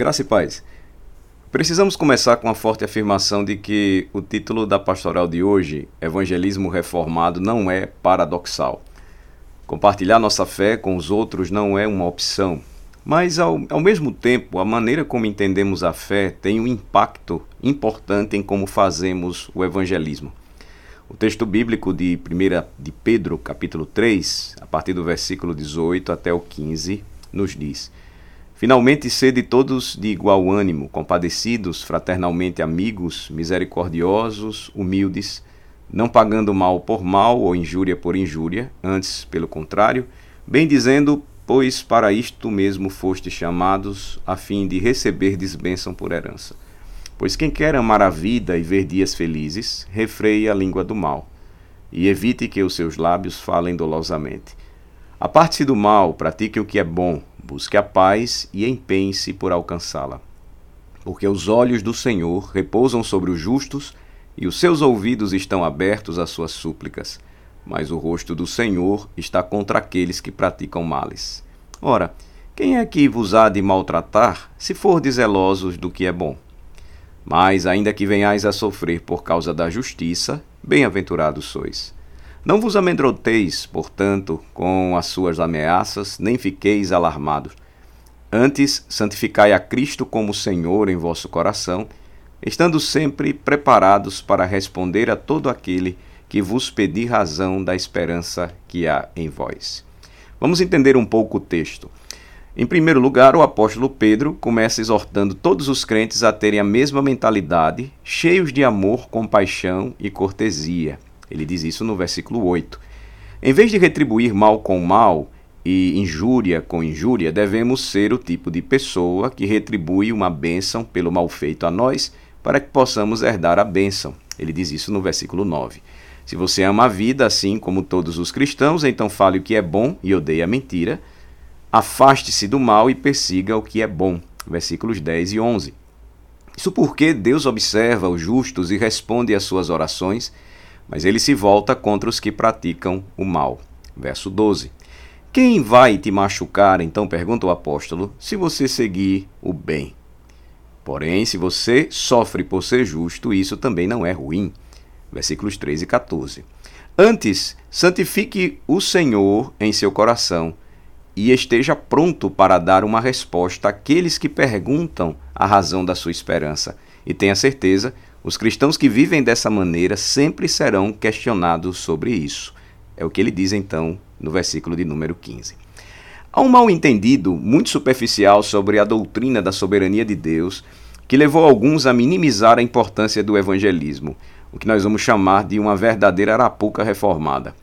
Graça e paz. Precisamos começar com a forte afirmação de que o título da pastoral de hoje, Evangelismo Reformado, não é paradoxal. Compartilhar nossa fé com os outros não é uma opção, mas ao, ao mesmo tempo, a maneira como entendemos a fé tem um impacto importante em como fazemos o evangelismo. O texto bíblico de 1 de Pedro, capítulo 3, a partir do versículo 18 até o 15, nos diz: Finalmente, sede todos de igual ânimo, compadecidos, fraternalmente amigos, misericordiosos, humildes, não pagando mal por mal ou injúria por injúria, antes, pelo contrário, bem dizendo, pois para isto mesmo foste chamados, a fim de receber bênção por herança. Pois quem quer amar a vida e ver dias felizes, refreie a língua do mal, e evite que os seus lábios falem dolosamente. Aparte-se do mal, pratique o que é bom, Busque a paz e empenhe-se por alcançá-la. Porque os olhos do Senhor repousam sobre os justos e os seus ouvidos estão abertos às suas súplicas, mas o rosto do Senhor está contra aqueles que praticam males. Ora, quem é que vos há de maltratar, se for zelosos do que é bom? Mas, ainda que venhais a sofrer por causa da justiça, bem-aventurados sois. Não vos amedronteis, portanto, com as suas ameaças, nem fiqueis alarmados. Antes, santificai a Cristo como Senhor em vosso coração, estando sempre preparados para responder a todo aquele que vos pedir razão da esperança que há em vós. Vamos entender um pouco o texto. Em primeiro lugar, o apóstolo Pedro começa exortando todos os crentes a terem a mesma mentalidade, cheios de amor, compaixão e cortesia. Ele diz isso no versículo 8. Em vez de retribuir mal com mal e injúria com injúria, devemos ser o tipo de pessoa que retribui uma bênção pelo mal feito a nós, para que possamos herdar a bênção. Ele diz isso no versículo 9. Se você ama a vida assim como todos os cristãos, então fale o que é bom e odeie a mentira. Afaste-se do mal e persiga o que é bom. Versículos 10 e 11. Isso porque Deus observa os justos e responde às suas orações mas ele se volta contra os que praticam o mal. Verso 12. Quem vai te machucar, então pergunta o apóstolo, se você seguir o bem? Porém, se você sofre por ser justo, isso também não é ruim. Versículos 13 e 14. Antes, santifique o Senhor em seu coração e esteja pronto para dar uma resposta àqueles que perguntam a razão da sua esperança. E tenha certeza os cristãos que vivem dessa maneira sempre serão questionados sobre isso. É o que ele diz então no versículo de número 15. Há um mal-entendido muito superficial sobre a doutrina da soberania de Deus que levou alguns a minimizar a importância do evangelismo, o que nós vamos chamar de uma verdadeira arapuca reformada.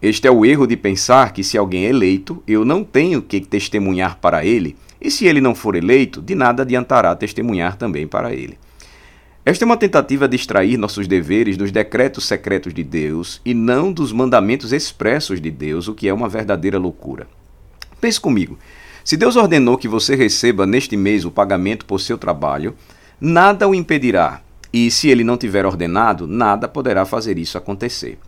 Este é o erro de pensar que se alguém é eleito, eu não tenho que testemunhar para ele, e se ele não for eleito, de nada adiantará testemunhar também para ele. Esta é uma tentativa de extrair nossos deveres dos decretos secretos de Deus e não dos mandamentos expressos de Deus, o que é uma verdadeira loucura. Pense comigo. Se Deus ordenou que você receba neste mês o pagamento por seu trabalho, nada o impedirá. E se ele não tiver ordenado, nada poderá fazer isso acontecer.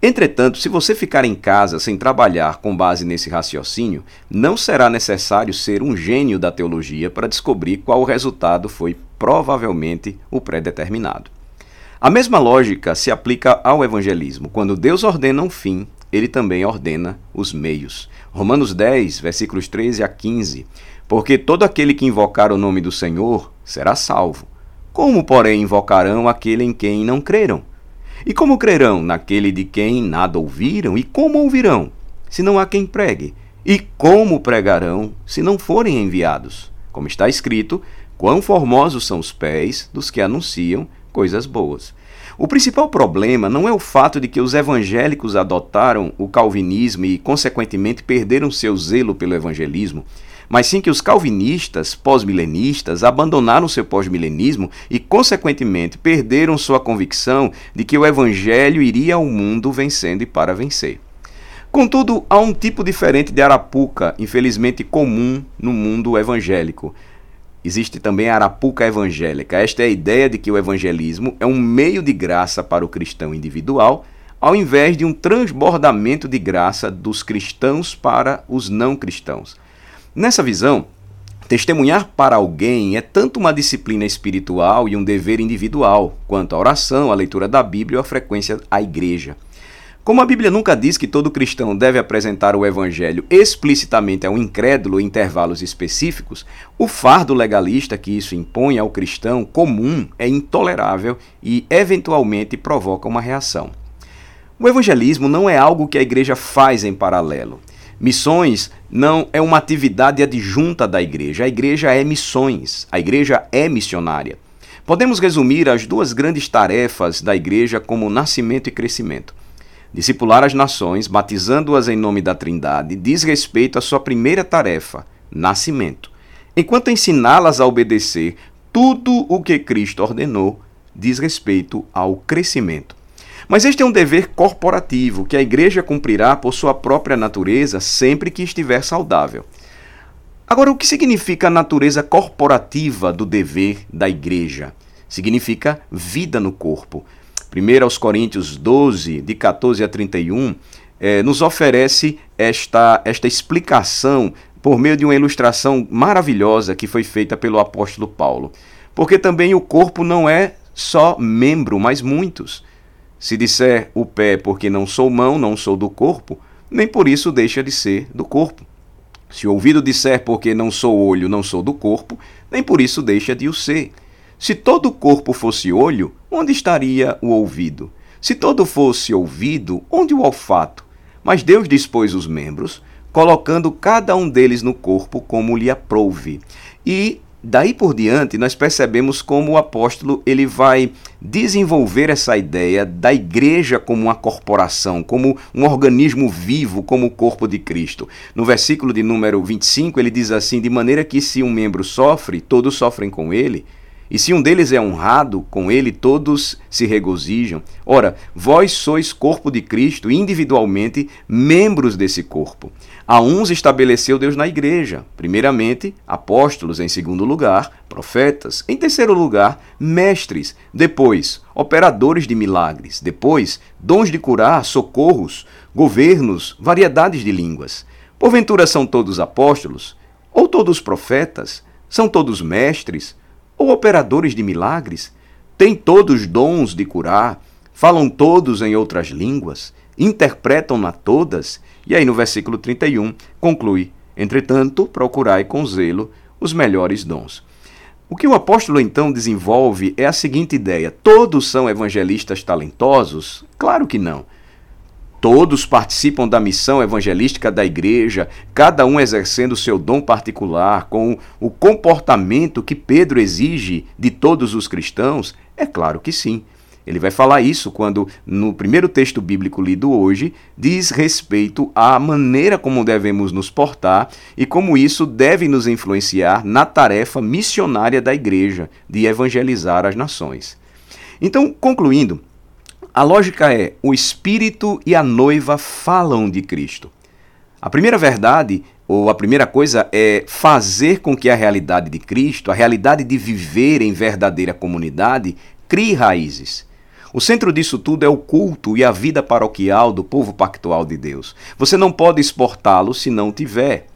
Entretanto, se você ficar em casa sem trabalhar com base nesse raciocínio, não será necessário ser um gênio da teologia para descobrir qual resultado foi provavelmente o pré-determinado. A mesma lógica se aplica ao evangelismo. Quando Deus ordena um fim, ele também ordena os meios. Romanos 10, versículos 13 a 15. Porque todo aquele que invocar o nome do Senhor será salvo. Como, porém, invocarão aquele em quem não creram? E como crerão naquele de quem nada ouviram? E como ouvirão, se não há quem pregue? E como pregarão, se não forem enviados? Como está escrito, Quão formosos são os pés dos que anunciam coisas boas. O principal problema não é o fato de que os evangélicos adotaram o calvinismo e, consequentemente, perderam seu zelo pelo evangelismo, mas sim que os calvinistas pós-milenistas abandonaram seu pós-milenismo e, consequentemente, perderam sua convicção de que o evangelho iria ao mundo vencendo e para vencer. Contudo, há um tipo diferente de arapuca, infelizmente comum no mundo evangélico. Existe também a arapuca evangélica. Esta é a ideia de que o evangelismo é um meio de graça para o cristão individual, ao invés de um transbordamento de graça dos cristãos para os não cristãos. Nessa visão, Testemunhar para alguém é tanto uma disciplina espiritual e um dever individual, quanto a oração, a leitura da Bíblia ou a frequência à igreja. Como a Bíblia nunca diz que todo cristão deve apresentar o Evangelho explicitamente a um incrédulo em intervalos específicos, o fardo legalista que isso impõe ao cristão comum é intolerável e, eventualmente, provoca uma reação. O evangelismo não é algo que a igreja faz em paralelo. Missões não é uma atividade adjunta da igreja. A igreja é missões. A igreja é missionária. Podemos resumir as duas grandes tarefas da igreja como nascimento e crescimento. Discipular as nações, batizando-as em nome da Trindade, diz respeito à sua primeira tarefa, nascimento. Enquanto ensiná-las a obedecer tudo o que Cristo ordenou, diz respeito ao crescimento. Mas este é um dever corporativo que a igreja cumprirá por sua própria natureza sempre que estiver saudável. Agora, o que significa a natureza corporativa do dever da igreja? Significa vida no corpo. 1 aos Coríntios 12, de 14 a 31, eh, nos oferece esta, esta explicação por meio de uma ilustração maravilhosa que foi feita pelo apóstolo Paulo. Porque também o corpo não é só membro, mas muitos. Se disser o pé porque não sou mão, não sou do corpo, nem por isso deixa de ser do corpo. Se o ouvido disser porque não sou olho, não sou do corpo, nem por isso deixa de o ser. Se todo o corpo fosse olho, onde estaria o ouvido? Se todo fosse ouvido, onde o olfato? Mas Deus dispôs os membros, colocando cada um deles no corpo como lhe aprouve. E Daí por diante, nós percebemos como o apóstolo ele vai desenvolver essa ideia da igreja como uma corporação, como um organismo vivo, como o corpo de Cristo. No versículo de número 25, ele diz assim: De maneira que se um membro sofre, todos sofrem com ele. E se um deles é honrado, com ele todos se regozijam. Ora, vós sois corpo de Cristo, individualmente membros desse corpo. A uns estabeleceu Deus na igreja, primeiramente apóstolos, em segundo lugar, profetas, em terceiro lugar, mestres, depois, operadores de milagres, depois, dons de curar, socorros, governos, variedades de línguas. Porventura são todos apóstolos? Ou todos profetas? São todos mestres? Ou operadores de milagres? Têm todos dons de curar? Falam todos em outras línguas? interpretam-na todas, e aí no versículo 31 conclui: Entretanto, procurai com zelo os melhores dons. O que o apóstolo então desenvolve é a seguinte ideia: todos são evangelistas talentosos? Claro que não. Todos participam da missão evangelística da igreja, cada um exercendo seu dom particular, com o comportamento que Pedro exige de todos os cristãos? É claro que sim. Ele vai falar isso quando, no primeiro texto bíblico lido hoje, diz respeito à maneira como devemos nos portar e como isso deve nos influenciar na tarefa missionária da igreja de evangelizar as nações. Então, concluindo, a lógica é: o Espírito e a noiva falam de Cristo. A primeira verdade, ou a primeira coisa, é fazer com que a realidade de Cristo, a realidade de viver em verdadeira comunidade, crie raízes. O centro disso tudo é o culto e a vida paroquial do povo pactual de Deus. Você não pode exportá-lo se não tiver.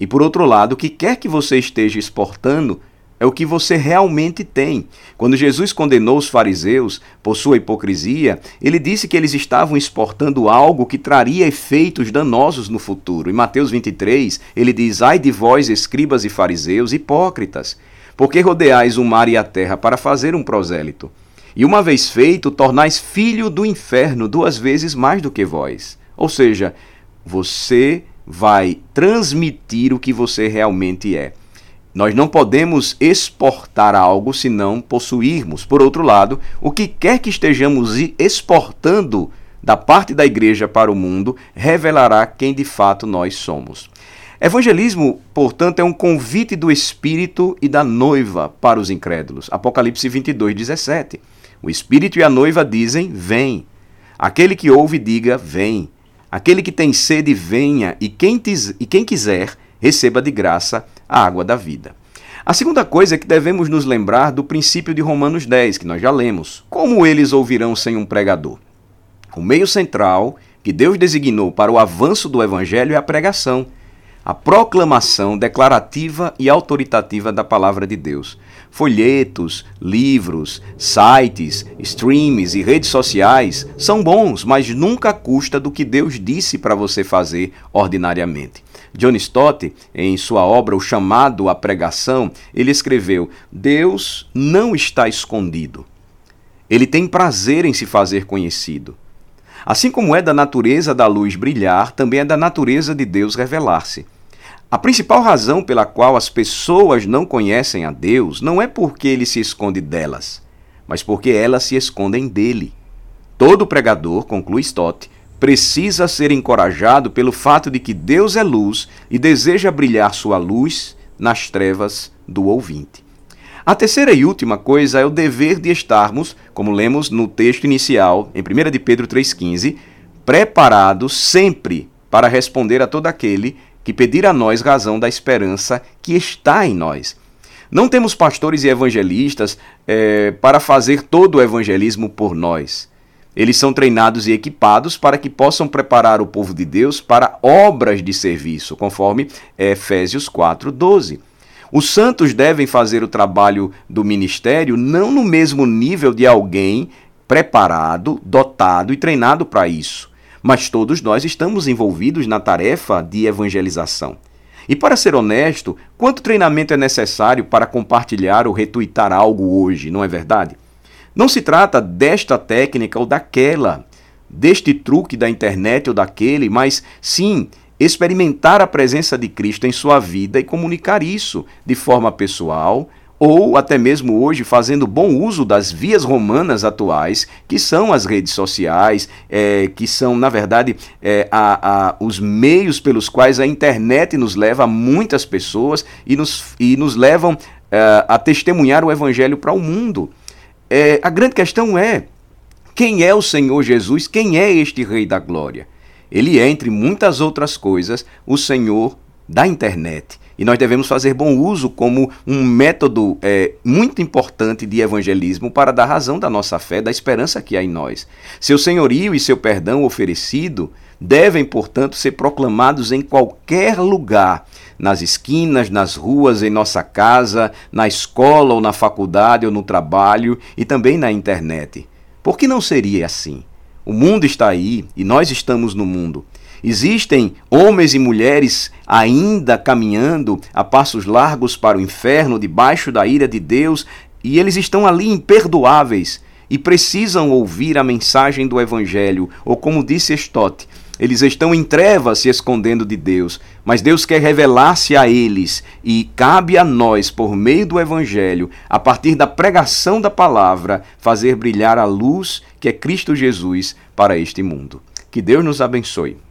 E por outro lado, o que quer que você esteja exportando é o que você realmente tem. Quando Jesus condenou os fariseus por sua hipocrisia, ele disse que eles estavam exportando algo que traria efeitos danosos no futuro. Em Mateus 23, ele diz: Ai de vós, escribas e fariseus, hipócritas, porque rodeais o mar e a terra para fazer um prosélito. E uma vez feito, tornais filho do inferno duas vezes mais do que vós. Ou seja, você vai transmitir o que você realmente é. Nós não podemos exportar algo se não possuirmos. Por outro lado, o que quer que estejamos exportando da parte da igreja para o mundo revelará quem de fato nós somos. Evangelismo, portanto, é um convite do Espírito e da noiva para os incrédulos. Apocalipse 22, 17. O Espírito e a noiva dizem: Vem. Aquele que ouve, diga: Vem. Aquele que tem sede, venha. E quem, e quem quiser, receba de graça a água da vida. A segunda coisa é que devemos nos lembrar do princípio de Romanos 10, que nós já lemos. Como eles ouvirão sem um pregador? O meio central que Deus designou para o avanço do evangelho é a pregação. a proclamação declarativa e autoritativa da palavra de Deus. Folhetos, livros, sites, streams e redes sociais são bons, mas nunca custa do que Deus disse para você fazer ordinariamente. John Stott, em sua obra O Chamado à Pregação, ele escreveu: Deus não está escondido. Ele tem prazer em se fazer conhecido. Assim como é da natureza da luz brilhar, também é da natureza de Deus revelar-se. A principal razão pela qual as pessoas não conhecem a Deus não é porque ele se esconde delas, mas porque elas se escondem dele. Todo pregador, conclui Stott, precisa ser encorajado pelo fato de que Deus é luz e deseja brilhar sua luz nas trevas do ouvinte. A terceira e última coisa é o dever de estarmos, como lemos no texto inicial, em 1 de Pedro 3,15, preparados sempre para responder a todo aquele que pedir a nós razão da esperança que está em nós. Não temos pastores e evangelistas é, para fazer todo o evangelismo por nós. Eles são treinados e equipados para que possam preparar o povo de Deus para obras de serviço, conforme Efésios 4:12. Os santos devem fazer o trabalho do ministério não no mesmo nível de alguém preparado, dotado e treinado para isso mas todos nós estamos envolvidos na tarefa de evangelização. E para ser honesto, quanto treinamento é necessário para compartilhar ou retuitar algo hoje, não é verdade? Não se trata desta técnica ou daquela, deste truque da internet ou daquele, mas sim experimentar a presença de Cristo em sua vida e comunicar isso de forma pessoal, ou até mesmo hoje fazendo bom uso das vias romanas atuais, que são as redes sociais, é, que são, na verdade, é, a, a, os meios pelos quais a internet nos leva a muitas pessoas e nos, e nos levam é, a testemunhar o evangelho para o mundo. É, a grande questão é: quem é o Senhor Jesus? Quem é este Rei da Glória? Ele é, entre muitas outras coisas, o Senhor da internet. E nós devemos fazer bom uso como um método é, muito importante de evangelismo para dar razão da nossa fé, da esperança que há em nós. Seu senhorio e seu perdão oferecido devem, portanto, ser proclamados em qualquer lugar, nas esquinas, nas ruas, em nossa casa, na escola ou na faculdade ou no trabalho e também na internet. Por que não seria assim? O mundo está aí e nós estamos no mundo. Existem homens e mulheres ainda caminhando a passos largos para o inferno, debaixo da ira de Deus, e eles estão ali imperdoáveis e precisam ouvir a mensagem do Evangelho, ou como disse Stott, eles estão em trevas se escondendo de Deus, mas Deus quer revelar-se a eles e cabe a nós, por meio do Evangelho, a partir da pregação da palavra, fazer brilhar a luz que é Cristo Jesus para este mundo. Que Deus nos abençoe.